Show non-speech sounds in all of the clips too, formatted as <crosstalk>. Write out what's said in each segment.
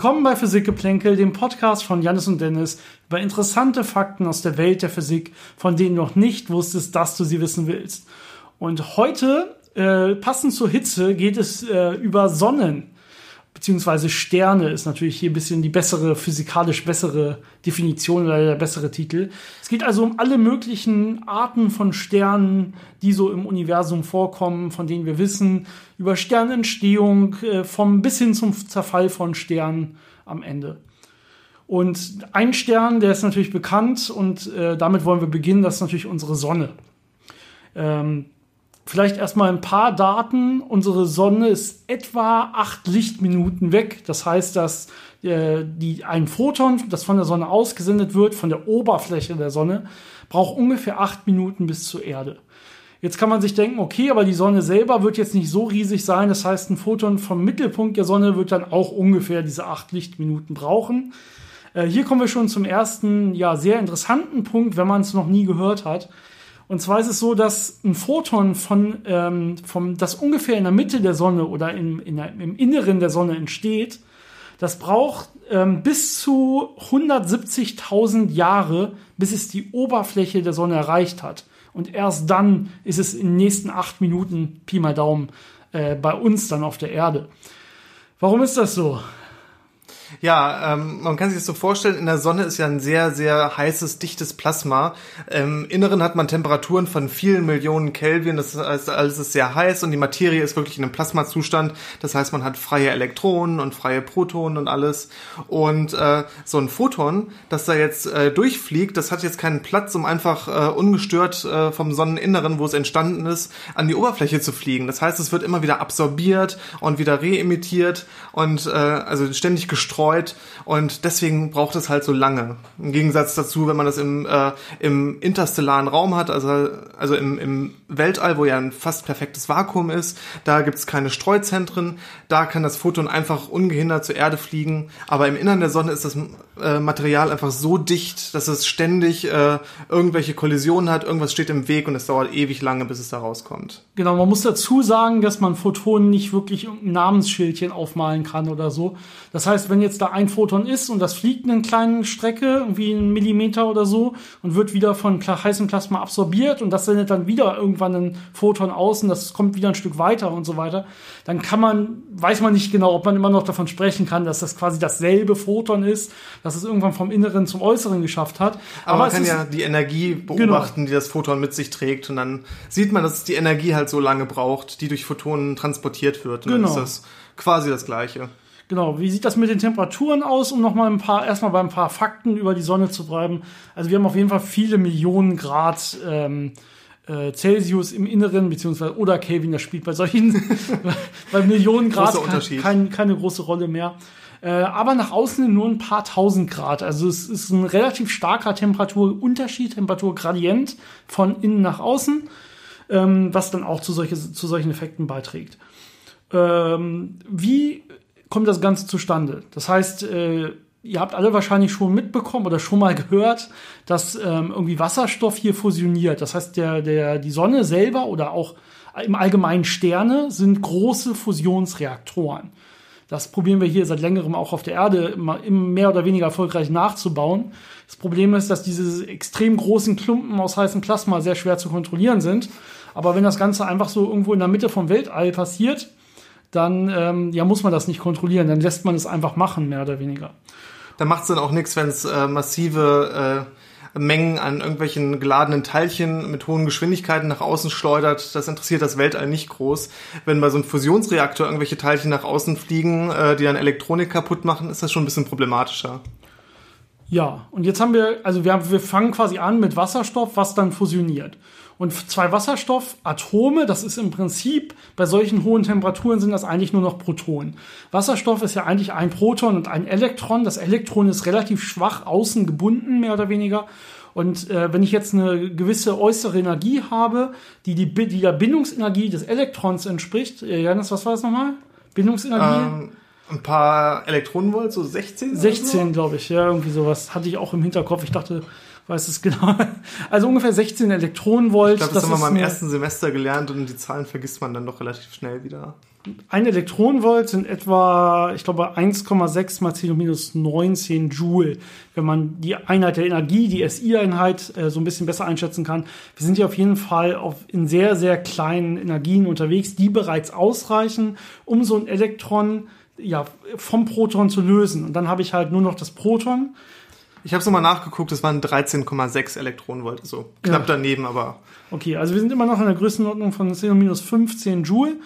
Willkommen bei Physikgeplänkel, dem Podcast von Janis und Dennis über interessante Fakten aus der Welt der Physik, von denen du noch nicht wusstest, dass du sie wissen willst. Und heute, äh, passend zur Hitze, geht es äh, über Sonnen beziehungsweise Sterne ist natürlich hier ein bisschen die bessere, physikalisch bessere Definition oder der bessere Titel. Es geht also um alle möglichen Arten von Sternen, die so im Universum vorkommen, von denen wir wissen, über Sternentstehung, äh, vom bis hin zum Zerfall von Sternen am Ende. Und ein Stern, der ist natürlich bekannt und äh, damit wollen wir beginnen, das ist natürlich unsere Sonne. Ähm, Vielleicht erstmal ein paar Daten. Unsere Sonne ist etwa acht Lichtminuten weg. Das heißt, dass äh, die, ein Photon, das von der Sonne ausgesendet wird, von der Oberfläche der Sonne, braucht ungefähr acht Minuten bis zur Erde. Jetzt kann man sich denken, okay, aber die Sonne selber wird jetzt nicht so riesig sein. Das heißt, ein Photon vom Mittelpunkt der Sonne wird dann auch ungefähr diese acht Lichtminuten brauchen. Äh, hier kommen wir schon zum ersten, ja, sehr interessanten Punkt, wenn man es noch nie gehört hat. Und zwar ist es so, dass ein Photon von, ähm, vom, das ungefähr in der Mitte der Sonne oder in, in der, im Inneren der Sonne entsteht, das braucht ähm, bis zu 170.000 Jahre, bis es die Oberfläche der Sonne erreicht hat. Und erst dann ist es in den nächsten acht Minuten, Pi mal Daumen, äh, bei uns dann auf der Erde. Warum ist das so? Ja, ähm, man kann sich das so vorstellen, in der Sonne ist ja ein sehr, sehr heißes, dichtes Plasma. Im Inneren hat man Temperaturen von vielen Millionen Kelvin, das heißt, alles ist sehr heiß und die Materie ist wirklich in einem Plasmazustand. Das heißt, man hat freie Elektronen und freie Protonen und alles. Und äh, so ein Photon, das da jetzt äh, durchfliegt, das hat jetzt keinen Platz, um einfach äh, ungestört äh, vom Sonneninneren, wo es entstanden ist, an die Oberfläche zu fliegen. Das heißt, es wird immer wieder absorbiert und wieder reemittiert und äh, also ständig gestreut betreut und deswegen braucht es halt so lange. Im Gegensatz dazu, wenn man das im, äh, im interstellaren Raum hat, also, also im, im Weltall, wo ja ein fast perfektes Vakuum ist, da gibt es keine Streuzentren, da kann das Photon einfach ungehindert zur Erde fliegen, aber im Innern der Sonne ist das äh, Material einfach so dicht, dass es ständig äh, irgendwelche Kollisionen hat, irgendwas steht im Weg und es dauert ewig lange, bis es da rauskommt. Genau, man muss dazu sagen, dass man Photonen nicht wirklich ein Namensschildchen aufmalen kann oder so. Das heißt, wenn jetzt da ein Photon ist und das fliegt eine kleine Strecke, irgendwie einen Millimeter oder so, und wird wieder von heißem Plasma absorbiert und das sendet dann wieder irgendwann ein Photon aus und das kommt wieder ein Stück weiter und so weiter, dann kann man, weiß man nicht genau, ob man immer noch davon sprechen kann, dass das quasi dasselbe Photon ist, dass es irgendwann vom Inneren zum Äußeren geschafft hat. Aber, Aber man kann ja die Energie genau. beobachten, genau. die das Photon mit sich trägt und dann sieht man, dass die Energie halt so lange braucht, die durch Photonen transportiert wird. Und genau. dann ist das quasi das Gleiche. Genau, wie sieht das mit den Temperaturen aus, um nochmal ein paar, erstmal bei ein paar Fakten über die Sonne zu bleiben. Also wir haben auf jeden Fall viele Millionen Grad ähm, äh, Celsius im Inneren, beziehungsweise oder Kelvin, das spielt bei solchen, <laughs> <laughs> bei Millionen Grad kein, kein, keine große Rolle mehr. Äh, aber nach außen nur ein paar tausend Grad. Also es ist ein relativ starker Temperaturunterschied, Temperaturgradient von innen nach außen, ähm, was dann auch zu, solche, zu solchen Effekten beiträgt. Ähm, wie kommt das Ganze zustande. Das heißt, äh, ihr habt alle wahrscheinlich schon mitbekommen oder schon mal gehört, dass ähm, irgendwie Wasserstoff hier fusioniert. Das heißt, der, der, die Sonne selber oder auch im Allgemeinen Sterne sind große Fusionsreaktoren. Das probieren wir hier seit längerem auch auf der Erde immer, mehr oder weniger erfolgreich nachzubauen. Das Problem ist, dass diese extrem großen Klumpen aus heißem Plasma sehr schwer zu kontrollieren sind. Aber wenn das Ganze einfach so irgendwo in der Mitte vom Weltall passiert, dann ähm, ja, muss man das nicht kontrollieren. Dann lässt man es einfach machen, mehr oder weniger. Da macht es dann auch nichts, wenn es äh, massive äh, Mengen an irgendwelchen geladenen Teilchen mit hohen Geschwindigkeiten nach außen schleudert. Das interessiert das Weltall nicht groß. Wenn bei so einem Fusionsreaktor irgendwelche Teilchen nach außen fliegen, äh, die dann Elektronik kaputt machen, ist das schon ein bisschen problematischer. Ja, und jetzt haben wir, also wir, haben, wir fangen quasi an mit Wasserstoff, was dann fusioniert. Und zwei Wasserstoffatome, das ist im Prinzip, bei solchen hohen Temperaturen sind das eigentlich nur noch Protonen. Wasserstoff ist ja eigentlich ein Proton und ein Elektron. Das Elektron ist relativ schwach außen gebunden, mehr oder weniger. Und äh, wenn ich jetzt eine gewisse äußere Energie habe, die, die, die der Bindungsenergie des Elektrons entspricht, äh, Janis, was war das nochmal? Bindungsenergie? Ähm, ein paar Elektronenvolt, so 16? 16, so? glaube ich, ja, irgendwie sowas. Hatte ich auch im Hinterkopf. Ich dachte, weiß es genau. <laughs> Also ungefähr 16 Elektronenvolt. Ich glaube, das, das haben wir mal im ersten Semester gelernt und die Zahlen vergisst man dann doch relativ schnell wieder. ein Elektronenvolt sind etwa, ich glaube, 1,6 mal 10 minus 19 Joule. Wenn man die Einheit der Energie, die SI-Einheit, äh, so ein bisschen besser einschätzen kann. Wir sind hier auf jeden Fall auf, in sehr, sehr kleinen Energien unterwegs, die bereits ausreichen, um so ein Elektron ja, vom Proton zu lösen. Und dann habe ich halt nur noch das Proton. Ich habe es nochmal nachgeguckt, es waren 13,6 Elektronenvolt, so knapp ja. daneben, aber. Okay, also wir sind immer noch in der Größenordnung von 10 minus 15 Joule.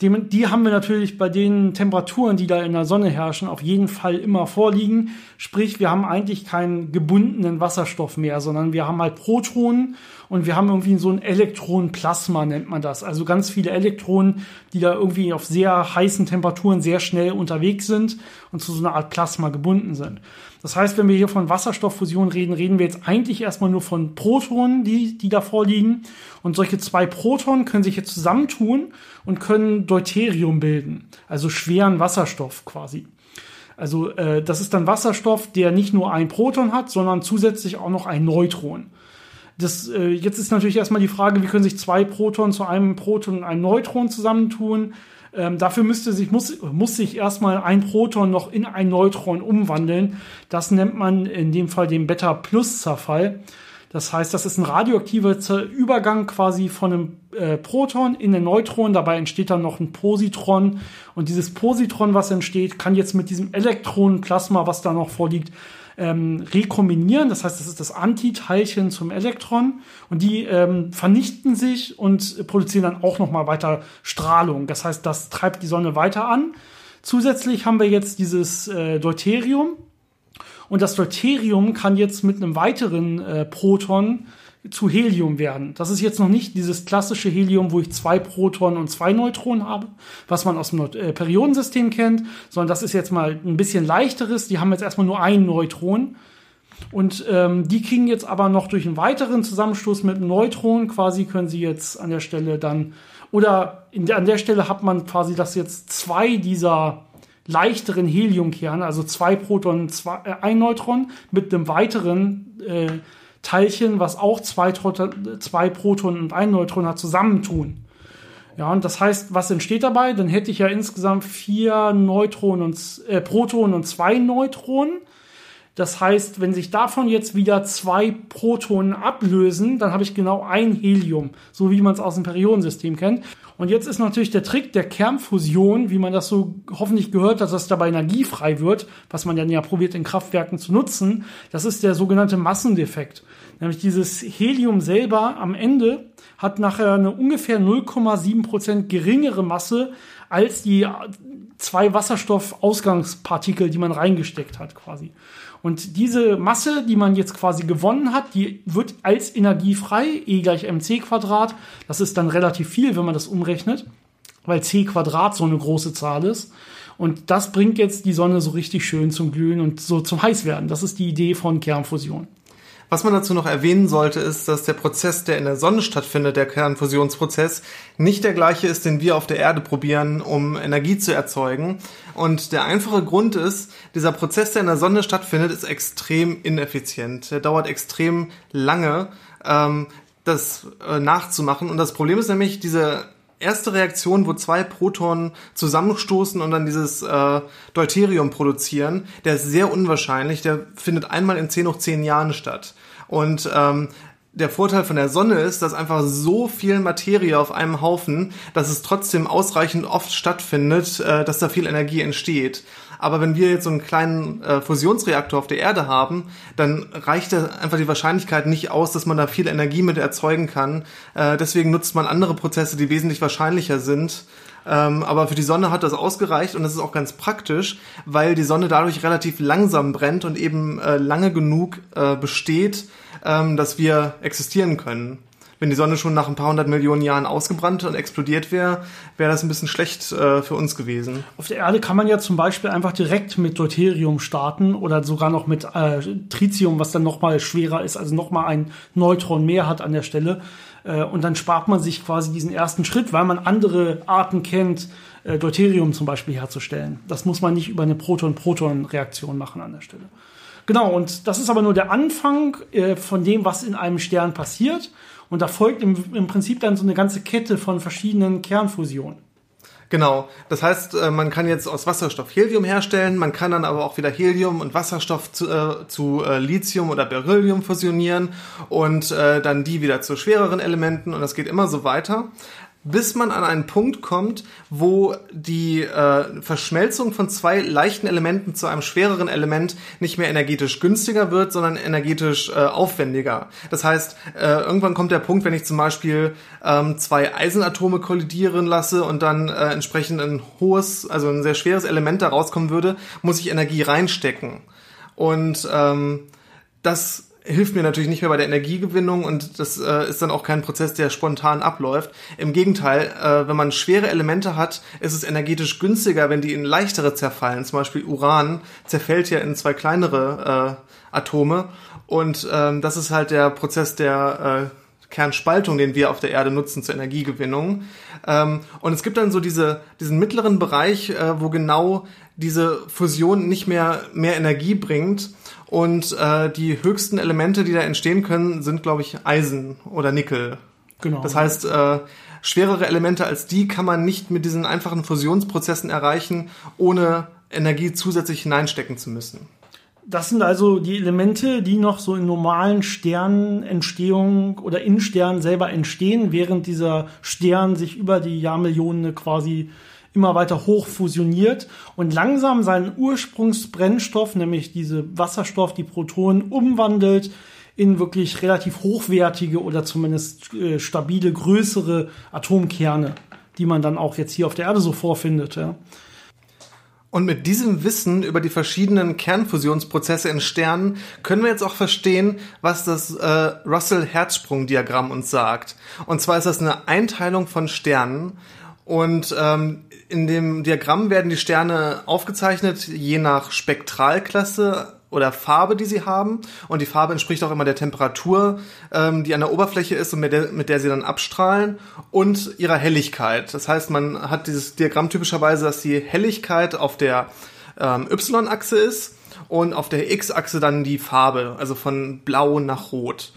Die, die haben wir natürlich bei den Temperaturen, die da in der Sonne herrschen, auf jeden Fall immer vorliegen. Sprich, wir haben eigentlich keinen gebundenen Wasserstoff mehr, sondern wir haben halt Protonen und wir haben irgendwie so ein Elektronenplasma, nennt man das. Also ganz viele Elektronen, die da irgendwie auf sehr heißen Temperaturen sehr schnell unterwegs sind und zu so einer Art Plasma gebunden sind. Das heißt, wenn wir hier von Wasserstofffusion reden, reden wir jetzt eigentlich erstmal nur von Protonen, die, die da vorliegen. Und solche zwei Protonen können sich jetzt zusammentun und können Deuterium bilden, also schweren Wasserstoff quasi. Also äh, das ist dann Wasserstoff, der nicht nur ein Proton hat, sondern zusätzlich auch noch ein Neutron. Das, äh, jetzt ist natürlich erstmal die Frage, wie können sich zwei Protonen zu einem Proton und einem Neutron zusammentun? Ähm, dafür müsste sich, muss, muss sich erstmal ein Proton noch in ein Neutron umwandeln. Das nennt man in dem Fall den Beta-Plus-Zerfall. Das heißt, das ist ein radioaktiver Übergang quasi von einem äh, Proton in ein Neutron. Dabei entsteht dann noch ein Positron. Und dieses Positron, was entsteht, kann jetzt mit diesem Elektronenplasma, was da noch vorliegt, ähm, rekombinieren. Das heißt, das ist das Antiteilchen zum Elektron und die ähm, vernichten sich und produzieren dann auch noch mal weiter Strahlung. Das heißt, das treibt die Sonne weiter an. Zusätzlich haben wir jetzt dieses äh, Deuterium und das Deuterium kann jetzt mit einem weiteren äh, Proton zu Helium werden. Das ist jetzt noch nicht dieses klassische Helium, wo ich zwei Protonen und zwei Neutronen habe, was man aus dem äh, Periodensystem kennt, sondern das ist jetzt mal ein bisschen leichteres. Die haben jetzt erstmal nur ein Neutron. Und ähm, die kriegen jetzt aber noch durch einen weiteren Zusammenstoß mit einem Neutron quasi können sie jetzt an der Stelle dann oder der, an der Stelle hat man quasi, dass jetzt zwei dieser leichteren Heliumkerne, also zwei Protonen, zwei, äh, ein Neutron mit einem weiteren äh, Teilchen, was auch zwei, zwei Protonen und ein Neutron hat, zusammentun. Ja, und das heißt, was entsteht dabei? Dann hätte ich ja insgesamt vier Neutronen und äh, Protonen und zwei Neutronen. Das heißt, wenn sich davon jetzt wieder zwei Protonen ablösen, dann habe ich genau ein Helium, so wie man es aus dem Periodensystem kennt. Und jetzt ist natürlich der Trick der Kernfusion, wie man das so hoffentlich gehört hat, dass dabei Energie frei wird, was man dann ja probiert in Kraftwerken zu nutzen. Das ist der sogenannte Massendefekt. Nämlich dieses Helium selber am Ende hat nachher eine ungefähr 0,7 Prozent geringere Masse als die zwei Wasserstoffausgangspartikel, die man reingesteckt hat quasi. Und diese Masse, die man jetzt quasi gewonnen hat, die wird als Energie frei, E gleich mc Quadrat. Das ist dann relativ viel, wenn man das umrechnet, weil c Quadrat so eine große Zahl ist. Und das bringt jetzt die Sonne so richtig schön zum Glühen und so zum Heißwerden. Das ist die Idee von Kernfusion. Was man dazu noch erwähnen sollte, ist, dass der Prozess, der in der Sonne stattfindet, der Kernfusionsprozess, nicht der gleiche ist, den wir auf der Erde probieren, um Energie zu erzeugen. Und der einfache Grund ist, dieser Prozess, der in der Sonne stattfindet, ist extrem ineffizient. Der dauert extrem lange, ähm, das äh, nachzumachen. Und das Problem ist nämlich, diese erste Reaktion, wo zwei Protonen zusammenstoßen und dann dieses äh, Deuterium produzieren, der ist sehr unwahrscheinlich. Der findet einmal in 10 hoch 10 Jahren statt. Und ähm, der Vorteil von der Sonne ist, dass einfach so viel Materie auf einem Haufen, dass es trotzdem ausreichend oft stattfindet, äh, dass da viel Energie entsteht. Aber wenn wir jetzt so einen kleinen äh, Fusionsreaktor auf der Erde haben, dann reicht da einfach die Wahrscheinlichkeit nicht aus, dass man da viel Energie mit erzeugen kann. Äh, deswegen nutzt man andere Prozesse, die wesentlich wahrscheinlicher sind. Ähm, aber für die Sonne hat das ausgereicht und das ist auch ganz praktisch, weil die Sonne dadurch relativ langsam brennt und eben äh, lange genug äh, besteht, ähm, dass wir existieren können wenn die Sonne schon nach ein paar hundert Millionen Jahren ausgebrannt und explodiert wäre, wäre das ein bisschen schlecht äh, für uns gewesen. Auf der Erde kann man ja zum Beispiel einfach direkt mit Deuterium starten oder sogar noch mit äh, Tritium, was dann nochmal schwerer ist, also nochmal ein Neutron mehr hat an der Stelle. Äh, und dann spart man sich quasi diesen ersten Schritt, weil man andere Arten kennt, äh, Deuterium zum Beispiel herzustellen. Das muss man nicht über eine Proton-Proton-Reaktion machen an der Stelle. Genau, und das ist aber nur der Anfang äh, von dem, was in einem Stern passiert. Und da folgt im, im Prinzip dann so eine ganze Kette von verschiedenen Kernfusionen. Genau. Das heißt, äh, man kann jetzt aus Wasserstoff Helium herstellen, man kann dann aber auch wieder Helium und Wasserstoff zu, äh, zu äh, Lithium oder Beryllium fusionieren und äh, dann die wieder zu schwereren Elementen und das geht immer so weiter bis man an einen Punkt kommt, wo die äh, Verschmelzung von zwei leichten Elementen zu einem schwereren Element nicht mehr energetisch günstiger wird, sondern energetisch äh, aufwendiger. Das heißt, äh, irgendwann kommt der Punkt, wenn ich zum Beispiel ähm, zwei Eisenatome kollidieren lasse und dann äh, entsprechend ein hohes, also ein sehr schweres Element da rauskommen würde, muss ich Energie reinstecken. Und ähm, das hilft mir natürlich nicht mehr bei der Energiegewinnung und das äh, ist dann auch kein Prozess, der spontan abläuft. Im Gegenteil, äh, wenn man schwere Elemente hat, ist es energetisch günstiger, wenn die in leichtere zerfallen. Zum Beispiel Uran zerfällt ja in zwei kleinere äh, Atome und ähm, das ist halt der Prozess der äh, Kernspaltung, den wir auf der Erde nutzen zur Energiegewinnung. Ähm, und es gibt dann so diese, diesen mittleren Bereich, äh, wo genau diese Fusion nicht mehr mehr Energie bringt und äh, die höchsten Elemente, die da entstehen können, sind, glaube ich, Eisen oder Nickel. Genau. Das heißt, äh, schwerere Elemente als die kann man nicht mit diesen einfachen Fusionsprozessen erreichen, ohne Energie zusätzlich hineinstecken zu müssen. Das sind also die Elemente, die noch so in normalen Sternentstehung oder in Sternen selber entstehen, während dieser Stern sich über die Jahrmillionen quasi immer weiter hoch fusioniert und langsam seinen Ursprungsbrennstoff, nämlich diese Wasserstoff, die Protonen, umwandelt in wirklich relativ hochwertige oder zumindest äh, stabile, größere Atomkerne, die man dann auch jetzt hier auf der Erde so vorfindet. Ja. Und mit diesem Wissen über die verschiedenen Kernfusionsprozesse in Sternen können wir jetzt auch verstehen, was das äh, Russell-Herzsprung-Diagramm uns sagt. Und zwar ist das eine Einteilung von Sternen. Und ähm, in dem Diagramm werden die Sterne aufgezeichnet, je nach Spektralklasse oder Farbe, die sie haben. Und die Farbe entspricht auch immer der Temperatur, ähm, die an der Oberfläche ist und mit der, mit der sie dann abstrahlen und ihrer Helligkeit. Das heißt, man hat dieses Diagramm typischerweise, dass die Helligkeit auf der ähm, Y-Achse ist und auf der X-Achse dann die Farbe, also von blau nach rot.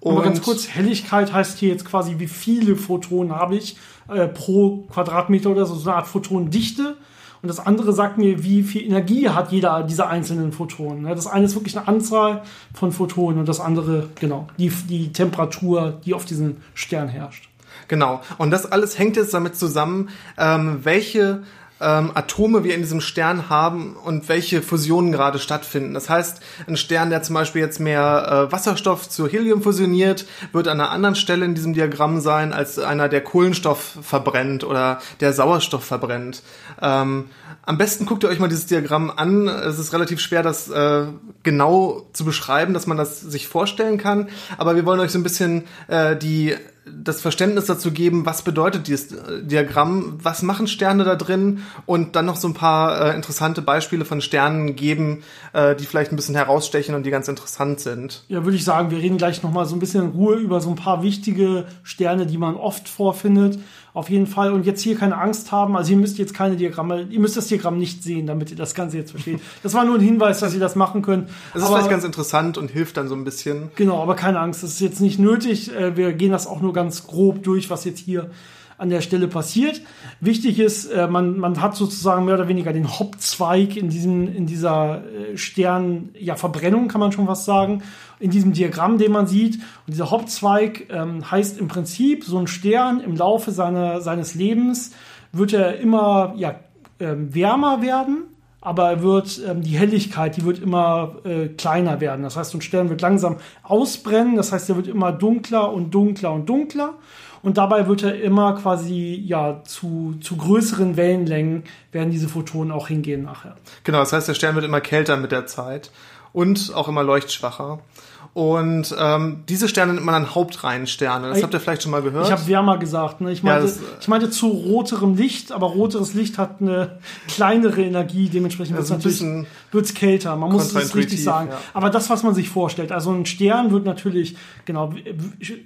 Und Aber ganz kurz, Helligkeit heißt hier jetzt quasi, wie viele Photonen habe ich äh, pro Quadratmeter oder so, so eine Art Photonendichte. Und das andere sagt mir, wie viel Energie hat jeder dieser einzelnen Photonen. Das eine ist wirklich eine Anzahl von Photonen und das andere, genau, die, die Temperatur, die auf diesem Stern herrscht. Genau. Und das alles hängt jetzt damit zusammen, ähm, welche ähm, Atome wir in diesem Stern haben und welche Fusionen gerade stattfinden. Das heißt, ein Stern, der zum Beispiel jetzt mehr äh, Wasserstoff zu Helium fusioniert, wird an einer anderen Stelle in diesem Diagramm sein, als einer, der Kohlenstoff verbrennt oder der Sauerstoff verbrennt. Ähm, am besten guckt ihr euch mal dieses Diagramm an. Es ist relativ schwer, das äh, genau zu beschreiben, dass man das sich vorstellen kann. Aber wir wollen euch so ein bisschen äh, die das Verständnis dazu geben, was bedeutet dieses äh, Diagramm, was machen Sterne da drin und dann noch so ein paar äh, interessante Beispiele von Sternen geben, äh, die vielleicht ein bisschen herausstechen und die ganz interessant sind. Ja, würde ich sagen, wir reden gleich noch mal so ein bisschen in Ruhe über so ein paar wichtige Sterne, die man oft vorfindet auf jeden Fall. Und jetzt hier keine Angst haben. Also ihr müsst jetzt keine Diagramme, ihr müsst das Diagramm nicht sehen, damit ihr das Ganze jetzt versteht. <laughs> Das war nur ein Hinweis, dass ihr das machen könnt. Das ist aber, vielleicht ganz interessant und hilft dann so ein bisschen. Genau, aber keine Angst, das ist jetzt nicht nötig. Äh, wir gehen das auch nur ganz grob durch, was jetzt hier an der Stelle passiert. Wichtig ist, äh, man, man hat sozusagen mehr oder weniger den Hauptzweig in diesem, in dieser äh, Stern, ja, Verbrennung kann man schon was sagen, in diesem Diagramm, den man sieht. Und dieser Hauptzweig ähm, heißt im Prinzip, so ein Stern im Laufe seiner, seines Lebens wird er immer, ja, ähm, wärmer werden, aber er wird ähm, die Helligkeit, die wird immer äh, kleiner werden. Das heißt, so ein Stern wird langsam ausbrennen. Das heißt, er wird immer dunkler und dunkler und dunkler und dabei wird er immer quasi ja zu, zu größeren Wellenlängen werden diese Photonen auch hingehen nachher. Genau, das heißt, der Stern wird immer kälter mit der Zeit und auch immer leuchtschwacher. Und ähm, diese Sterne nennt man dann Hauptreihensterne. Das habt ihr vielleicht schon mal gehört. Ich habe wärmer gesagt. Ne? Ich, meinte, ja, das, ich meinte zu roterem Licht, aber roteres Licht hat eine kleinere Energie. Dementsprechend wird es natürlich wird's kälter. Man muss es richtig sagen. Ja. Aber das, was man sich vorstellt. Also ein Stern wird natürlich, genau,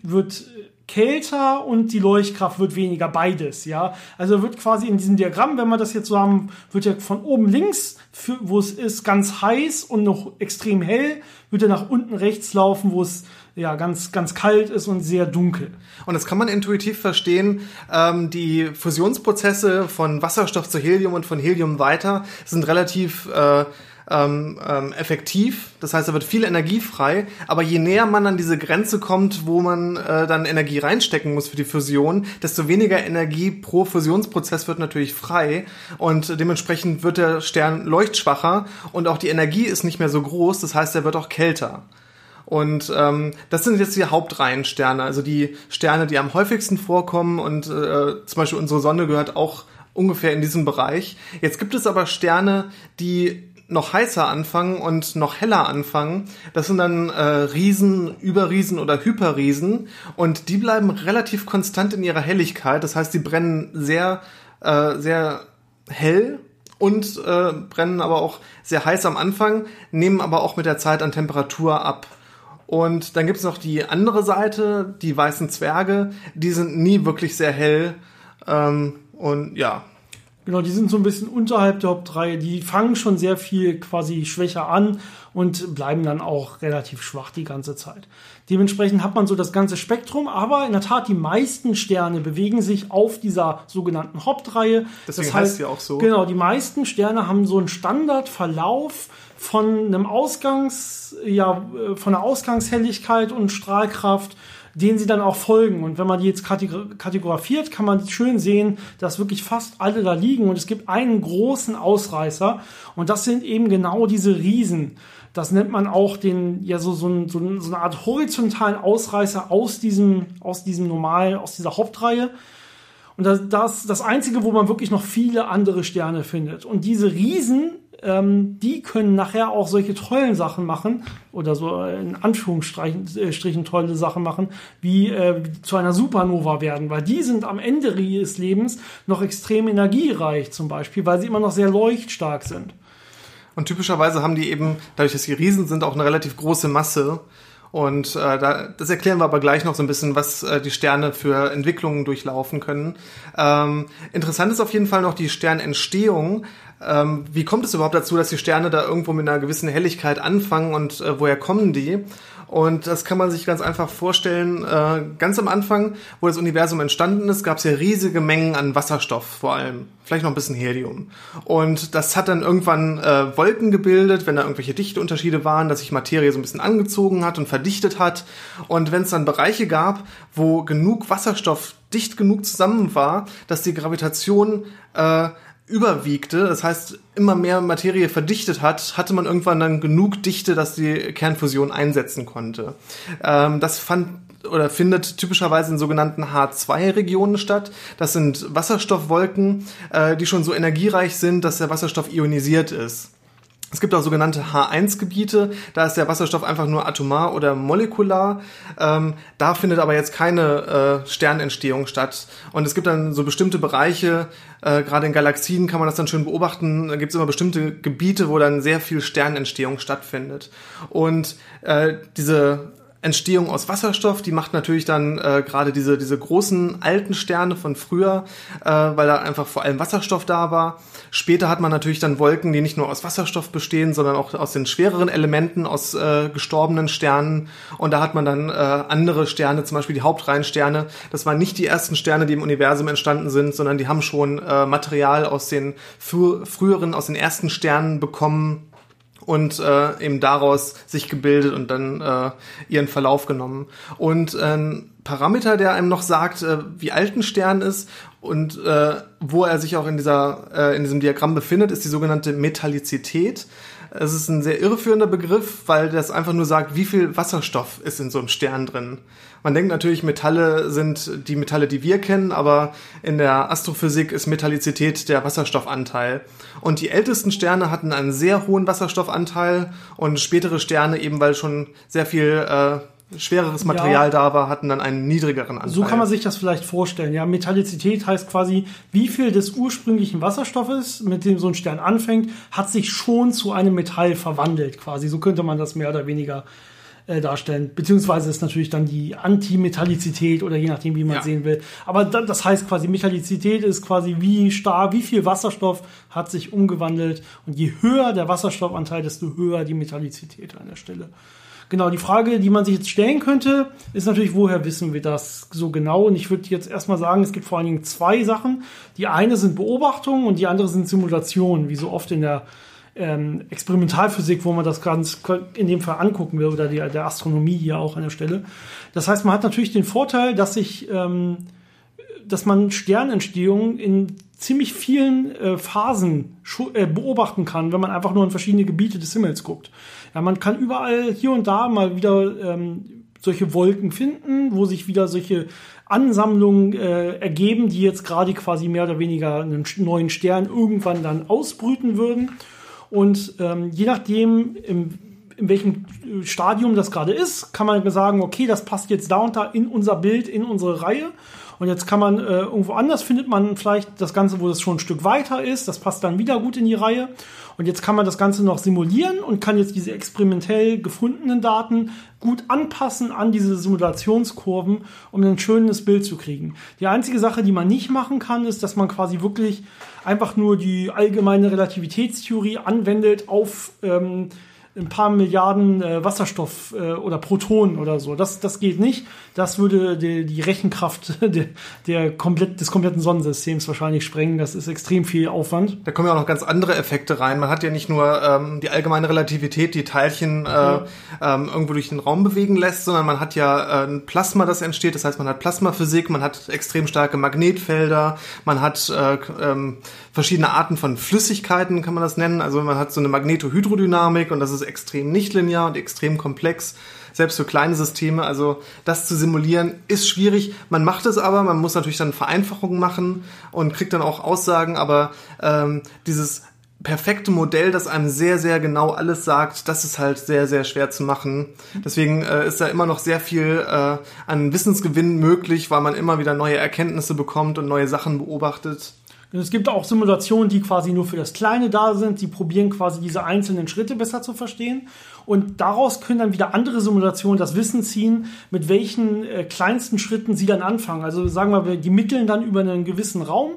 wird kälter und die Leuchtkraft wird weniger, beides, ja. Also wird quasi in diesem Diagramm, wenn wir das jetzt so haben, wird ja von oben links, für, wo es ist, ganz heiß und noch extrem hell, wird er nach unten rechts laufen, wo es ja ganz ganz kalt ist und sehr dunkel. Und das kann man intuitiv verstehen. Ähm, die Fusionsprozesse von Wasserstoff zu Helium und von Helium weiter sind relativ äh, ähm, ähm, effektiv. Das heißt, da wird viel Energie frei. Aber je näher man an diese Grenze kommt, wo man äh, dann Energie reinstecken muss für die Fusion, desto weniger Energie pro Fusionsprozess wird natürlich frei. Und dementsprechend wird der Stern leuchtschwacher und auch die Energie ist nicht mehr so groß. Das heißt, er wird auch kälter. Und ähm, das sind jetzt die Hauptreihensterne, also die Sterne, die am häufigsten vorkommen. Und äh, zum Beispiel unsere Sonne gehört auch ungefähr in diesem Bereich. Jetzt gibt es aber Sterne, die noch heißer anfangen und noch heller anfangen. Das sind dann äh, Riesen, Überriesen oder Hyperriesen und die bleiben relativ konstant in ihrer Helligkeit. Das heißt, die brennen sehr, äh, sehr hell und äh, brennen aber auch sehr heiß am Anfang, nehmen aber auch mit der Zeit an Temperatur ab. Und dann gibt es noch die andere Seite, die weißen Zwerge. Die sind nie wirklich sehr hell. Ähm, und ja, Genau, die sind so ein bisschen unterhalb der Hauptreihe. Die fangen schon sehr viel quasi schwächer an und bleiben dann auch relativ schwach die ganze Zeit. Dementsprechend hat man so das ganze Spektrum, aber in der Tat, die meisten Sterne bewegen sich auf dieser sogenannten Hauptreihe. Deswegen das heißt, heißt ja auch so. Genau, die meisten Sterne haben so einen Standardverlauf von einem Ausgangs, ja, äh, von einer Ausgangshelligkeit und Strahlkraft denen sie dann auch folgen. Und wenn man die jetzt kategorifiert, kann man schön sehen, dass wirklich fast alle da liegen. Und es gibt einen großen Ausreißer. Und das sind eben genau diese Riesen. Das nennt man auch den, ja, so, so, ein, so, eine Art horizontalen Ausreißer aus diesem, aus diesem normalen, aus dieser Hauptreihe. Und das, das das Einzige, wo man wirklich noch viele andere Sterne findet. Und diese Riesen ähm, die können nachher auch solche tollen Sachen machen oder so in Anführungsstrichen tolle Sachen machen, wie äh, zu einer Supernova werden, weil die sind am Ende ihres Lebens noch extrem energiereich zum Beispiel, weil sie immer noch sehr leuchtstark sind. Und typischerweise haben die eben, dadurch, dass sie Riesen sind, auch eine relativ große Masse. Und äh, da, das erklären wir aber gleich noch so ein bisschen, was äh, die Sterne für Entwicklungen durchlaufen können. Ähm, interessant ist auf jeden Fall noch die Sternentstehung. Ähm, wie kommt es überhaupt dazu, dass die Sterne da irgendwo mit einer gewissen Helligkeit anfangen und äh, woher kommen die? Und das kann man sich ganz einfach vorstellen. Äh, ganz am Anfang, wo das Universum entstanden ist, gab es ja riesige Mengen an Wasserstoff vor allem. Vielleicht noch ein bisschen Helium. Und das hat dann irgendwann äh, Wolken gebildet, wenn da irgendwelche Dichteunterschiede waren, dass sich Materie so ein bisschen angezogen hat und verdichtet hat. Und wenn es dann Bereiche gab, wo genug Wasserstoff dicht genug zusammen war, dass die Gravitation äh, überwiegte, das heißt immer mehr Materie verdichtet hat, hatte man irgendwann dann genug Dichte, dass die Kernfusion einsetzen konnte. Ähm, das fand oder findet typischerweise in sogenannten H2-Regionen statt. Das sind Wasserstoffwolken, äh, die schon so energiereich sind, dass der Wasserstoff ionisiert ist. Es gibt auch sogenannte H1-Gebiete, da ist der Wasserstoff einfach nur atomar oder molekular. Ähm, da findet aber jetzt keine äh, Sternentstehung statt. Und es gibt dann so bestimmte Bereiche, äh, gerade in Galaxien kann man das dann schön beobachten, da gibt es immer bestimmte Gebiete, wo dann sehr viel Sternentstehung stattfindet. Und äh, diese Entstehung aus Wasserstoff, die macht natürlich dann äh, gerade diese, diese großen alten Sterne von früher, äh, weil da einfach vor allem Wasserstoff da war. Später hat man natürlich dann Wolken, die nicht nur aus Wasserstoff bestehen, sondern auch aus den schwereren Elementen, aus äh, gestorbenen Sternen. Und da hat man dann äh, andere Sterne, zum Beispiel die Hauptreihensterne. Das waren nicht die ersten Sterne, die im Universum entstanden sind, sondern die haben schon äh, Material aus den frü früheren, aus den ersten Sternen bekommen und äh, eben daraus sich gebildet und dann äh, ihren Verlauf genommen. Und ein Parameter, der einem noch sagt, äh, wie alt ein Stern ist und äh, wo er sich auch in dieser äh, in diesem Diagramm befindet, ist die sogenannte Metallizität. Es ist ein sehr irreführender Begriff, weil das einfach nur sagt, wie viel Wasserstoff ist in so einem Stern drin. Man denkt natürlich, Metalle sind die Metalle, die wir kennen, aber in der Astrophysik ist Metallizität der Wasserstoffanteil. Und die ältesten Sterne hatten einen sehr hohen Wasserstoffanteil und spätere Sterne, eben weil schon sehr viel äh, schwereres Material ja. da war, hatten dann einen niedrigeren Anteil. So kann man sich das vielleicht vorstellen. Ja, Metallizität heißt quasi, wie viel des ursprünglichen Wasserstoffes, mit dem so ein Stern anfängt, hat sich schon zu einem Metall verwandelt, quasi. So könnte man das mehr oder weniger äh, darstellen. Beziehungsweise ist natürlich dann die Antimetallizität oder je nachdem, wie man ja. sehen will. Aber das heißt quasi, Metallizität ist quasi wie stark, wie viel Wasserstoff hat sich umgewandelt. Und je höher der Wasserstoffanteil, desto höher die Metallizität an der Stelle. Genau, die Frage, die man sich jetzt stellen könnte, ist natürlich, woher wissen wir das so genau? Und ich würde jetzt erstmal sagen, es gibt vor allen Dingen zwei Sachen. Die eine sind Beobachtungen und die andere sind Simulationen, wie so oft in der ähm, Experimentalphysik, wo man das ganz in dem Fall angucken will, oder die, der Astronomie hier auch an der Stelle. Das heißt, man hat natürlich den Vorteil, dass sich, ähm, dass man Sternentstehung in ziemlich vielen äh, Phasen äh, beobachten kann, wenn man einfach nur in verschiedene Gebiete des Himmels guckt. Ja, man kann überall hier und da mal wieder ähm, solche Wolken finden, wo sich wieder solche Ansammlungen äh, ergeben, die jetzt gerade quasi mehr oder weniger einen neuen Stern irgendwann dann ausbrüten würden. Und ähm, je nachdem, im, in welchem Stadium das gerade ist, kann man sagen, okay, das passt jetzt da und da in unser Bild, in unsere Reihe. Und jetzt kann man äh, irgendwo anders findet man vielleicht das Ganze, wo es schon ein Stück weiter ist. Das passt dann wieder gut in die Reihe. Und jetzt kann man das Ganze noch simulieren und kann jetzt diese experimentell gefundenen Daten gut anpassen an diese Simulationskurven, um ein schönes Bild zu kriegen. Die einzige Sache, die man nicht machen kann, ist, dass man quasi wirklich einfach nur die allgemeine Relativitätstheorie anwendet auf ähm, ein paar Milliarden äh, Wasserstoff äh, oder Protonen oder so. Das, das geht nicht. Das würde die, die Rechenkraft <laughs> der, der komplett, des kompletten Sonnensystems wahrscheinlich sprengen. Das ist extrem viel Aufwand. Da kommen ja auch noch ganz andere Effekte rein. Man hat ja nicht nur ähm, die allgemeine Relativität, die Teilchen äh, ähm, irgendwo durch den Raum bewegen lässt, sondern man hat ja äh, ein Plasma, das entsteht. Das heißt, man hat Plasmaphysik, man hat extrem starke Magnetfelder, man hat äh, ähm, verschiedene Arten von Flüssigkeiten, kann man das nennen. Also man hat so eine Magnetohydrodynamik und das ist extrem nichtlinear und extrem komplex, selbst für kleine Systeme. Also das zu simulieren ist schwierig. Man macht es aber, man muss natürlich dann Vereinfachungen machen und kriegt dann auch Aussagen, aber ähm, dieses perfekte Modell, das einem sehr, sehr genau alles sagt, das ist halt sehr, sehr schwer zu machen. Deswegen äh, ist da immer noch sehr viel äh, an Wissensgewinn möglich, weil man immer wieder neue Erkenntnisse bekommt und neue Sachen beobachtet. Es gibt auch Simulationen, die quasi nur für das Kleine da sind. Die probieren quasi diese einzelnen Schritte besser zu verstehen. Und daraus können dann wieder andere Simulationen das Wissen ziehen, mit welchen äh, kleinsten Schritten sie dann anfangen. Also sagen wir, die mitteln dann über einen gewissen Raum.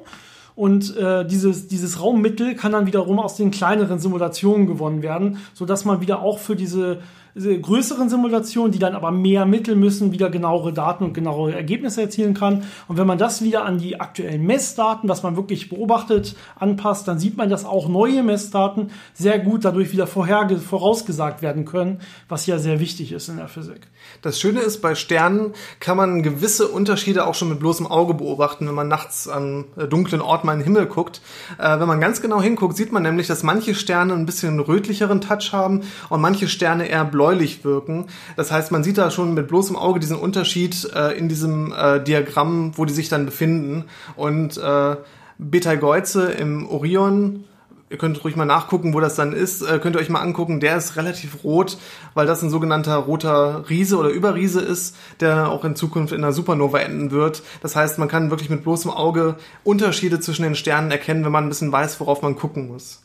Und äh, dieses, dieses Raummittel kann dann wiederum aus den kleineren Simulationen gewonnen werden, sodass man wieder auch für diese größeren Simulationen, die dann aber mehr Mittel müssen, wieder genauere Daten und genauere Ergebnisse erzielen kann. Und wenn man das wieder an die aktuellen Messdaten, was man wirklich beobachtet, anpasst, dann sieht man, dass auch neue Messdaten sehr gut dadurch wieder vorausgesagt werden können, was ja sehr wichtig ist in der Physik. Das Schöne ist, bei Sternen kann man gewisse Unterschiede auch schon mit bloßem Auge beobachten, wenn man nachts an äh, dunklen Ort mal in den Himmel guckt. Äh, wenn man ganz genau hinguckt, sieht man nämlich, dass manche Sterne ein bisschen rötlicheren Touch haben und manche Sterne eher blau bläulich wirken. Das heißt, man sieht da schon mit bloßem Auge diesen Unterschied äh, in diesem äh, Diagramm, wo die sich dann befinden. Und äh, Betelgeuse im Orion ihr könnt ruhig mal nachgucken, wo das dann ist, äh, könnt ihr euch mal angucken, der ist relativ rot, weil das ein sogenannter roter Riese oder Überriese ist, der auch in Zukunft in einer Supernova enden wird. Das heißt, man kann wirklich mit bloßem Auge Unterschiede zwischen den Sternen erkennen, wenn man ein bisschen weiß, worauf man gucken muss.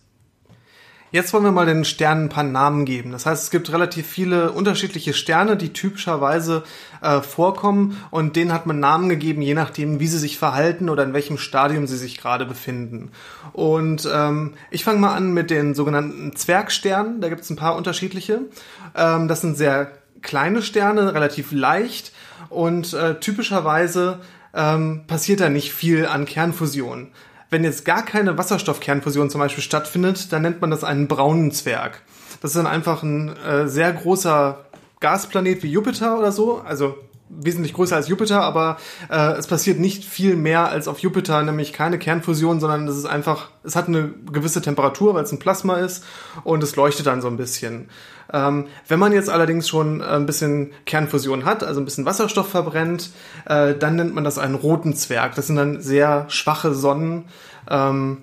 Jetzt wollen wir mal den Sternen ein paar Namen geben. Das heißt, es gibt relativ viele unterschiedliche Sterne, die typischerweise äh, vorkommen und denen hat man Namen gegeben, je nachdem, wie sie sich verhalten oder in welchem Stadium sie sich gerade befinden. Und ähm, ich fange mal an mit den sogenannten Zwergsternen. Da gibt es ein paar unterschiedliche. Ähm, das sind sehr kleine Sterne, relativ leicht und äh, typischerweise ähm, passiert da nicht viel an Kernfusion. Wenn jetzt gar keine Wasserstoffkernfusion zum Beispiel stattfindet, dann nennt man das einen braunen Zwerg. Das ist dann einfach ein äh, sehr großer Gasplanet wie Jupiter oder so, also wesentlich größer als Jupiter, aber äh, es passiert nicht viel mehr als auf Jupiter, nämlich keine Kernfusion, sondern es ist einfach, es hat eine gewisse Temperatur, weil es ein Plasma ist und es leuchtet dann so ein bisschen. Ähm, wenn man jetzt allerdings schon ein bisschen Kernfusion hat, also ein bisschen Wasserstoff verbrennt, äh, dann nennt man das einen roten Zwerg. Das sind dann sehr schwache Sonnen. Ähm,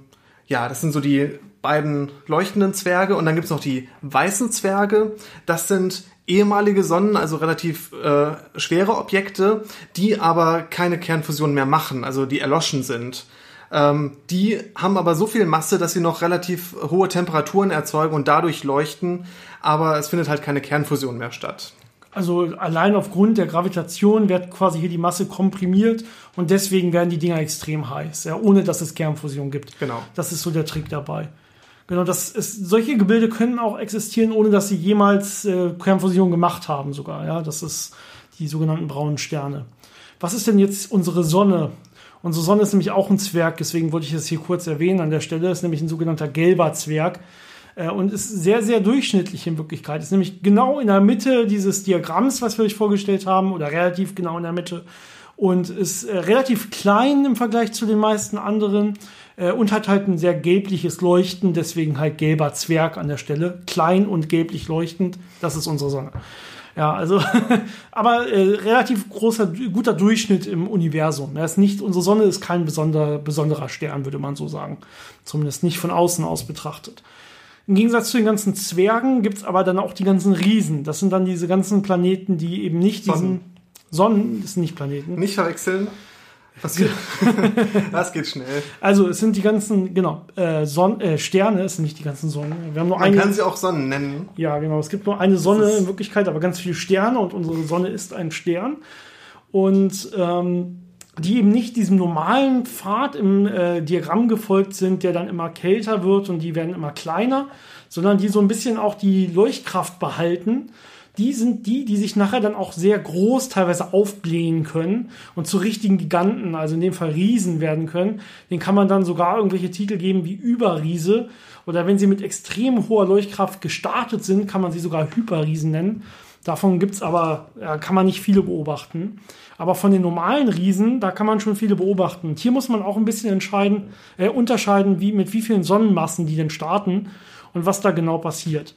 ja, das sind so die beiden leuchtenden Zwerge und dann gibt's noch die weißen Zwerge. Das sind ehemalige Sonnen, also relativ äh, schwere Objekte, die aber keine Kernfusion mehr machen, also die erloschen sind. Ähm, die haben aber so viel Masse, dass sie noch relativ hohe Temperaturen erzeugen und dadurch leuchten, aber es findet halt keine Kernfusion mehr statt. Also allein aufgrund der Gravitation wird quasi hier die Masse komprimiert und deswegen werden die Dinger extrem heiß, ja, ohne dass es Kernfusion gibt. Genau. Das ist so der Trick dabei. Genau, das ist, solche Gebilde können auch existieren, ohne dass sie jemals äh, Kernfusion gemacht haben sogar. Ja, das ist die sogenannten braunen Sterne. Was ist denn jetzt unsere Sonne? Unsere Sonne ist nämlich auch ein Zwerg, deswegen wollte ich das hier kurz erwähnen an der Stelle. Ist nämlich ein sogenannter gelber Zwerg äh, und ist sehr, sehr durchschnittlich in Wirklichkeit. Ist nämlich genau in der Mitte dieses Diagramms, was wir euch vorgestellt haben, oder relativ genau in der Mitte und ist äh, relativ klein im Vergleich zu den meisten anderen äh, und hat halt ein sehr gelbliches Leuchten, deswegen halt gelber Zwerg an der Stelle. Klein und gelblich leuchtend, das ist unsere Sonne. Ja, also, <laughs> aber äh, relativ großer, guter Durchschnitt im Universum. Ja, ist nicht, unsere Sonne ist kein besonder, besonderer Stern, würde man so sagen. Zumindest nicht von außen aus betrachtet. Im Gegensatz zu den ganzen Zwergen gibt's aber dann auch die ganzen Riesen. Das sind dann diese ganzen Planeten, die eben nicht diesen Sonnen, das sind nicht Planeten. Nicht verwechseln. Das geht, <laughs> das geht schnell. Also es sind die ganzen, genau, äh, Son äh, Sterne, es sind nicht die ganzen Sonnen. Wir haben nur Man eine. kann sie auch Sonnen nennen. Ja, genau. Es gibt nur eine Sonne in Wirklichkeit, aber ganz viele Sterne und unsere Sonne ist ein Stern. Und ähm, die eben nicht diesem normalen Pfad im äh, Diagramm gefolgt sind, der dann immer kälter wird und die werden immer kleiner, sondern die so ein bisschen auch die Leuchtkraft behalten. Die sind die, die sich nachher dann auch sehr groß teilweise aufblähen können und zu richtigen Giganten, also in dem Fall Riesen werden können. Den kann man dann sogar irgendwelche Titel geben wie Überriese. Oder wenn sie mit extrem hoher Leuchtkraft gestartet sind, kann man sie sogar Hyperriesen nennen. Davon gibt's aber, ja, kann man nicht viele beobachten. Aber von den normalen Riesen, da kann man schon viele beobachten. Und hier muss man auch ein bisschen entscheiden, äh, unterscheiden, wie, mit wie vielen Sonnenmassen die denn starten und was da genau passiert.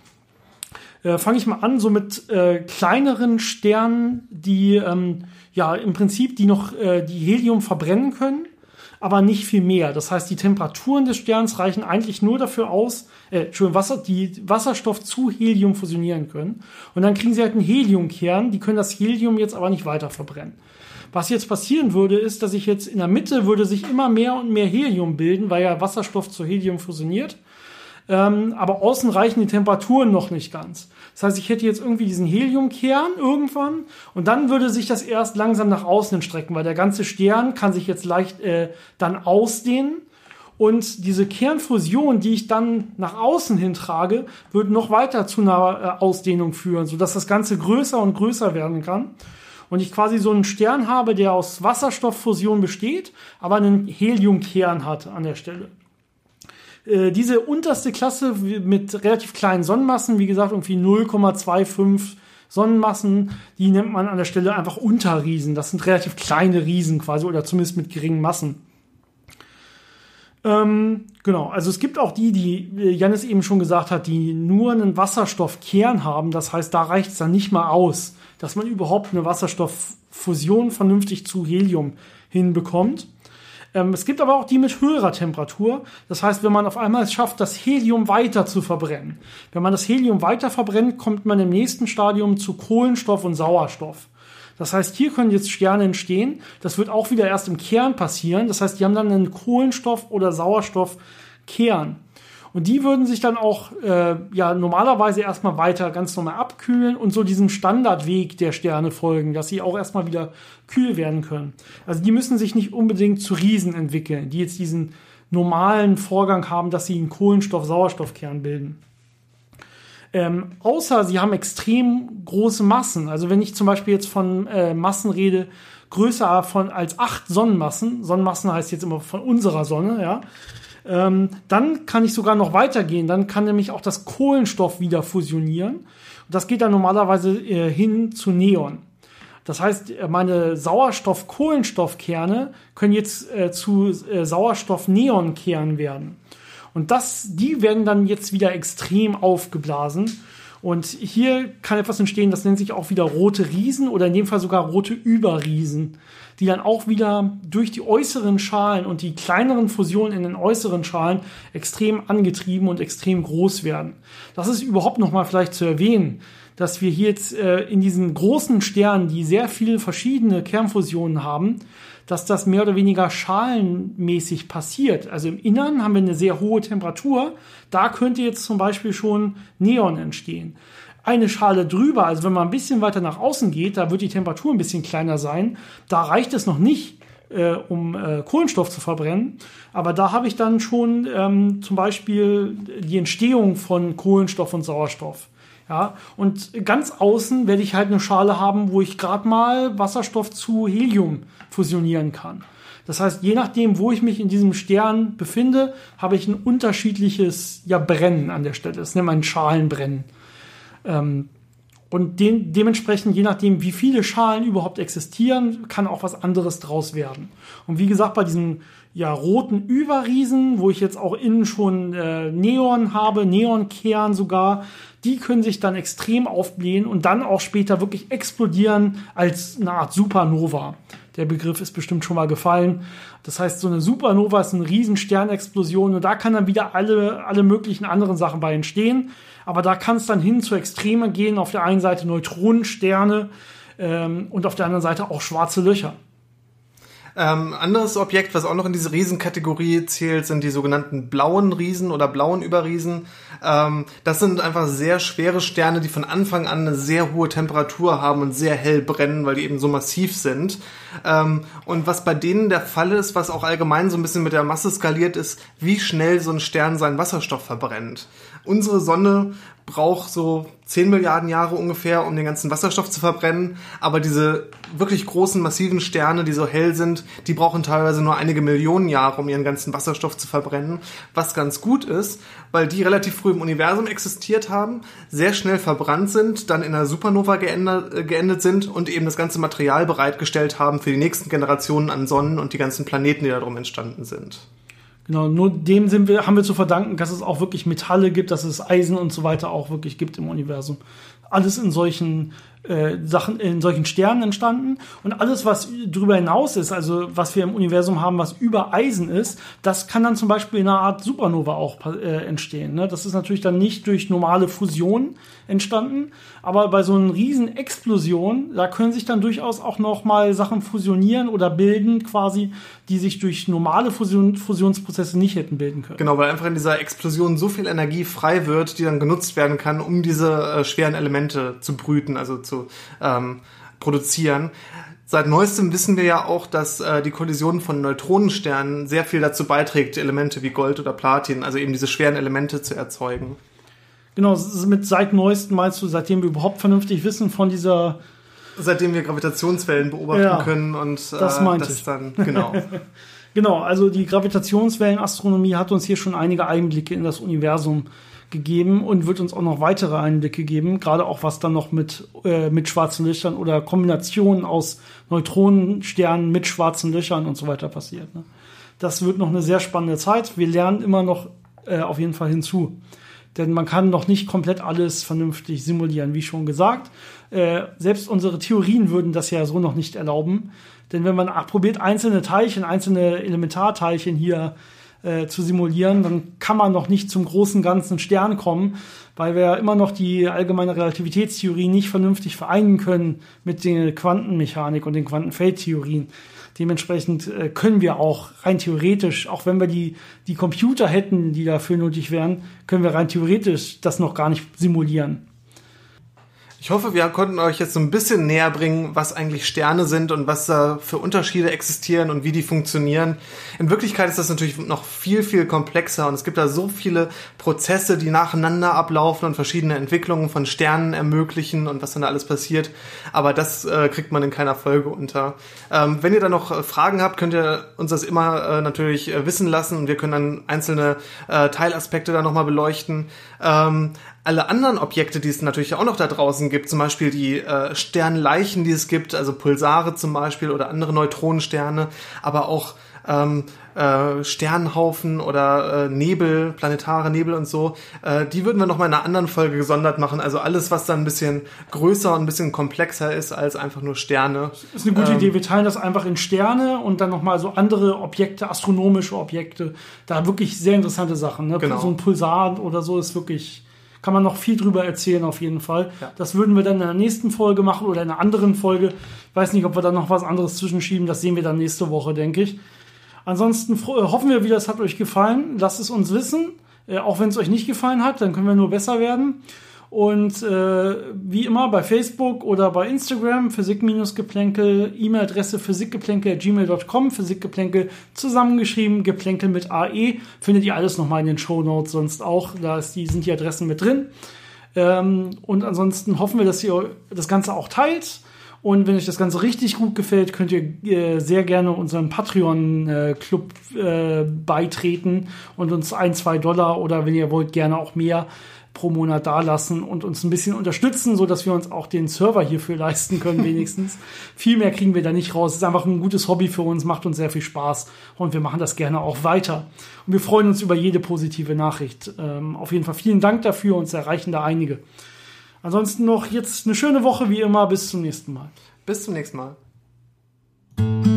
Äh, Fange ich mal an, so mit äh, kleineren Sternen, die ähm, ja im Prinzip die noch äh, die Helium verbrennen können, aber nicht viel mehr. Das heißt, die Temperaturen des Sterns reichen eigentlich nur dafür aus, äh, Entschuldigung, Wasser, die Wasserstoff zu Helium fusionieren können. Und dann kriegen sie halt einen Heliumkern, die können das Helium jetzt aber nicht weiter verbrennen. Was jetzt passieren würde, ist, dass ich jetzt in der Mitte würde sich immer mehr und mehr Helium bilden, weil ja Wasserstoff zu Helium fusioniert. Ähm, aber außen reichen die Temperaturen noch nicht ganz. Das heißt, ich hätte jetzt irgendwie diesen Heliumkern irgendwann und dann würde sich das erst langsam nach außen strecken, weil der ganze Stern kann sich jetzt leicht äh, dann ausdehnen und diese Kernfusion, die ich dann nach außen hin trage, wird noch weiter zu einer äh, Ausdehnung führen, sodass das Ganze größer und größer werden kann. Und ich quasi so einen Stern habe, der aus Wasserstofffusion besteht, aber einen Heliumkern hat an der Stelle Äh, diese unterste Klasse mit relativ kleinen Sonnenmassen, wie gesagt, irgendwie 0,25 Sonnenmassen, die nennt man an der Stelle einfach Unterriesen. Das sind relativ kleine Riesen quasi oder zumindest mit geringen Massen. Ähm, genau, also es gibt auch die, die äh, Janis eben schon gesagt hat, die nur einen Wasserstoffkern haben. Das heißt, da reicht es dann nicht mal aus, dass man überhaupt eine Wasserstofffusion vernünftig zu Helium hinbekommt. Ähm, es gibt aber auch die mit höherer Temperatur. Das heißt, wenn man auf einmal es schafft, das Helium weiter zu verbrennen. Wenn man das Helium weiter verbrennt, kommt man im nächsten Stadium zu Kohlenstoff und Sauerstoff. Das heißt, hier können jetzt Sterne entstehen. Das wird auch wieder erst im Kern passieren. Das heißt, die haben dann einen Kohlenstoff- oder Sauerstoffkern. Und die würden sich dann auch äh, ja normalerweise erstmal weiter ganz normal abkühlen und so diesem Standardweg der Sterne folgen, dass sie auch erstmal wieder kühl werden können. Also die müssen sich nicht unbedingt zu Riesen entwickeln, die jetzt diesen normalen Vorgang haben, dass sie einen Kohlenstoff-Sauerstoffkern bilden. Ähm, außer sie haben extrem große Massen. Also wenn ich zum Beispiel jetzt von äh, Massen rede, größer von als acht Sonnenmassen, Sonnenmassen heißt jetzt immer von unserer Sonne, ja, ähm, dann kann ich sogar noch weitergehen. Dann kann nämlich auch das Kohlenstoff wieder fusionieren. Und das geht dann normalerweise äh, hin zu Neon. Das heißt, äh, meine Sauerstoff-Kohlenstoffkerne können jetzt äh, zu äh, Sauerstoff-Neon-Kernen werden. Und das, die werden dann jetzt wieder extrem aufgeblasen. Und hier kann etwas entstehen, das nennt sich auch wieder rote Riesen oder in dem Fall sogar rote Überriesen, die dann auch wieder durch die äußeren Schalen und die kleineren Fusionen in den äußeren Schalen extrem angetrieben und extrem groß werden. Das ist überhaupt noch mal vielleicht zu erwähnen, dass wir hier jetzt äh, in diesen großen Sternen, die sehr viele verschiedene Kernfusionen haben, dass das mehr oder weniger schalenmäßig passiert. Also im Innern haben wir eine sehr hohe Temperatur. Da könnte jetzt zum Beispiel schon Neon entstehen. Eine Schale drüber, also wenn man ein bisschen weiter nach außen geht, da wird die Temperatur ein bisschen kleiner sein. Da reicht es noch nicht äh, um äh, Kohlenstoff zu verbrennen. Aber da habe ich dann schon ähm, zum Beispiel die Entstehung von Kohlenstoff und Sauerstoff. Ja, und ganz außen werde ich halt eine Schale haben, wo ich gerade mal Wasserstoff zu Helium fusionieren kann. Das heißt, je nachdem, wo ich mich in diesem Stern befinde, habe ich ein unterschiedliches ja, Brennen an der Stelle. Das nennt man Schalenbrennen. Ähm, und den, dementsprechend, je nachdem, wie viele Schalen überhaupt existieren, kann auch was anderes draus werden. Und wie gesagt, bei diesen ja, roten Überriesen, wo ich jetzt auch innen schon äh, Neon habe, Neonkern sogar, die können sich dann extrem aufblähen und dann auch später wirklich explodieren als eine Art Supernova. Der Begriff ist bestimmt schon mal gefallen. Das heißt, so eine Supernova ist eine riesen Sternexplosion und da kann dann wieder alle, alle möglichen anderen Sachen bei entstehen. Aber da kann es dann hin zu Extremen gehen. Auf der einen Seite Neutronensterne ähm, und auf der anderen Seite auch schwarze Löcher. Ähm, anderes Objekt, was auch noch in diese Riesenkategorie zählt, sind die sogenannten blauen Riesen oder blauen Überriesen. Ähm, das sind einfach sehr schwere Sterne, die von Anfang an eine sehr hohe Temperatur haben und sehr hell brennen, weil die eben so massiv sind. Ähm, und was bei denen der Fall ist, was auch allgemein so ein bisschen mit der Masse skaliert ist, wie schnell so ein Stern seinen Wasserstoff verbrennt. Unsere Sonne braucht so 10 Milliarden Jahre ungefähr, um den ganzen Wasserstoff zu verbrennen. Aber diese wirklich großen, massiven Sterne, die so hell sind, die brauchen teilweise nur einige Millionen Jahre, um ihren ganzen Wasserstoff zu verbrennen. Was ganz gut ist, weil die relativ früh im Universum existiert haben, sehr schnell verbrannt sind, dann in einer Supernova geendet, äh, geendet sind und eben das ganze Material bereitgestellt haben für die nächsten Generationen an Sonnen und die ganzen Planeten, die darum entstanden sind. Genau, nur dem sind wir, haben wir zu verdanken, dass es auch wirklich Metalle gibt, dass es Eisen und so weiter auch wirklich gibt im Universum. Alles in solchen äh, Sachen, in solchen Sternen entstanden. Und alles, was darüber hinaus ist, also was wir im Universum haben, was über Eisen ist, das kann dann zum Beispiel in einer Art Supernova auch äh, entstehen. Ne? Das ist natürlich dann nicht durch normale Fusion entstanden, aber bei so einer riesen Explosion, da können sich dann durchaus auch noch mal Sachen fusionieren oder bilden, quasi, die sich durch normale Fusion, Fusionsprozesse nicht hätten bilden können. Genau, weil einfach in dieser Explosion so viel Energie frei wird, die dann genutzt werden kann, um diese äh, schweren Elemente zu brüten, also zu ähm, produzieren. Seit neuestem wissen wir ja auch, dass äh, die Kollision von Neutronensternen sehr viel dazu beiträgt, Elemente wie Gold oder Platin, also eben diese schweren Elemente zu erzeugen. Genau, mit seit neuestem meinst du, seitdem wir überhaupt vernünftig wissen von dieser. Seitdem wir Gravitationswellen beobachten ja, können und äh, das, meinte das dann, genau. <laughs> genau, also die Gravitationswellenastronomie hat uns hier schon einige Einblicke in das Universum gegeben und wird uns auch noch weitere Einblicke geben, gerade auch was dann noch mit, äh, mit schwarzen Löchern oder Kombinationen aus Neutronensternen mit schwarzen Löchern und so weiter passiert. Ne? Das wird noch eine sehr spannende Zeit. Wir lernen immer noch äh, auf jeden Fall hinzu. Denn man kann noch nicht komplett alles vernünftig simulieren, wie schon gesagt. Äh, selbst unsere Theorien würden das ja so noch nicht erlauben. Denn wenn man probiert, einzelne Teilchen, einzelne Elementarteilchen hier äh, zu simulieren, dann kann man noch nicht zum großen ganzen Stern kommen, weil wir ja immer noch die allgemeine Relativitätstheorie nicht vernünftig vereinen können mit der Quantenmechanik und den Quantenfeldtheorien. Dementsprechend äh, können wir auch rein theoretisch, auch wenn wir die, die Computer hätten, die dafür nötig wären, können wir rein theoretisch das noch gar nicht simulieren. Ich hoffe, wir konnten euch jetzt so ein bisschen näher bringen, was eigentlich Sterne sind und was da für Unterschiede existieren und wie die funktionieren. In Wirklichkeit ist das natürlich noch viel, viel komplexer und es gibt da so viele Prozesse, die nacheinander ablaufen und verschiedene Entwicklungen von Sternen ermöglichen und was dann da alles passiert. Aber das äh, kriegt man in keiner Folge unter. Ähm, wenn ihr da noch äh, Fragen habt, könnt ihr uns das immer äh, natürlich äh, wissen lassen und wir können dann einzelne äh, Teilaspekte da nochmal beleuchten. Ähm, alle anderen Objekte, die es natürlich auch noch da draußen gibt, zum Beispiel die äh, Sternleichen, die es gibt, also Pulsare zum Beispiel oder andere Neutronensterne, aber auch ähm, äh, Sternhaufen oder äh, Nebel, planetare Nebel und so, äh, die würden wir noch mal in einer anderen Folge gesondert machen. Also alles, was dann ein bisschen größer und ein bisschen komplexer ist als einfach nur Sterne. Das ist eine gute ähm, Idee. Wir teilen das einfach in Sterne und dann noch mal so andere Objekte, astronomische Objekte. Da wirklich sehr interessante Sachen. Ne? Genau. So ein Pulsar oder so ist wirklich kann man noch viel drüber erzählen auf jeden Fall. Ja. Das würden wir dann in der nächsten Folge machen oder in einer anderen Folge. Ich weiß nicht, ob wir da noch was anderes zwischenschieben. Das sehen wir dann nächste Woche, denke ich. Ansonsten äh, hoffen wir wieder, es hat euch gefallen. Lasst es uns wissen. Äh, auch wenn es euch nicht gefallen hat, dann können wir nur besser werden. Und äh, wie immer bei Facebook oder bei Instagram, Physik-Geplänkel, E-Mail-Adresse physikgeplänkel.gmail.com, Physikgeplänkel zusammengeschrieben, Geplänkel mit AE, findet ihr alles nochmal in den Show Notes sonst auch, da ist die, sind die Adressen mit drin. Ähm, und ansonsten hoffen wir, dass ihr das Ganze auch teilt. Und wenn euch das Ganze richtig gut gefällt, könnt ihr äh, sehr gerne unseren Patreon-Club äh, beitreten und uns ein, zwei Dollar oder wenn ihr wollt, gerne auch mehr pro Monat dalassen und uns ein bisschen unterstützen, so dass wir uns auch den Server hierfür <laughs> leisten können, wenigstens. viel mehr kriegen wir da nicht raus. Es ist einfach ein gutes Hobby für uns, macht uns sehr viel Spaß und wir machen das gerne auch weiter. Und wir freuen uns über jede positive Nachricht. Ähm, auf jeden Fall vielen Dank dafür, uns erreichen da einige. Ansonsten noch jetzt eine schöne Woche wie immer. Bis zum nächsten Mal. Bis zum nächsten Mal.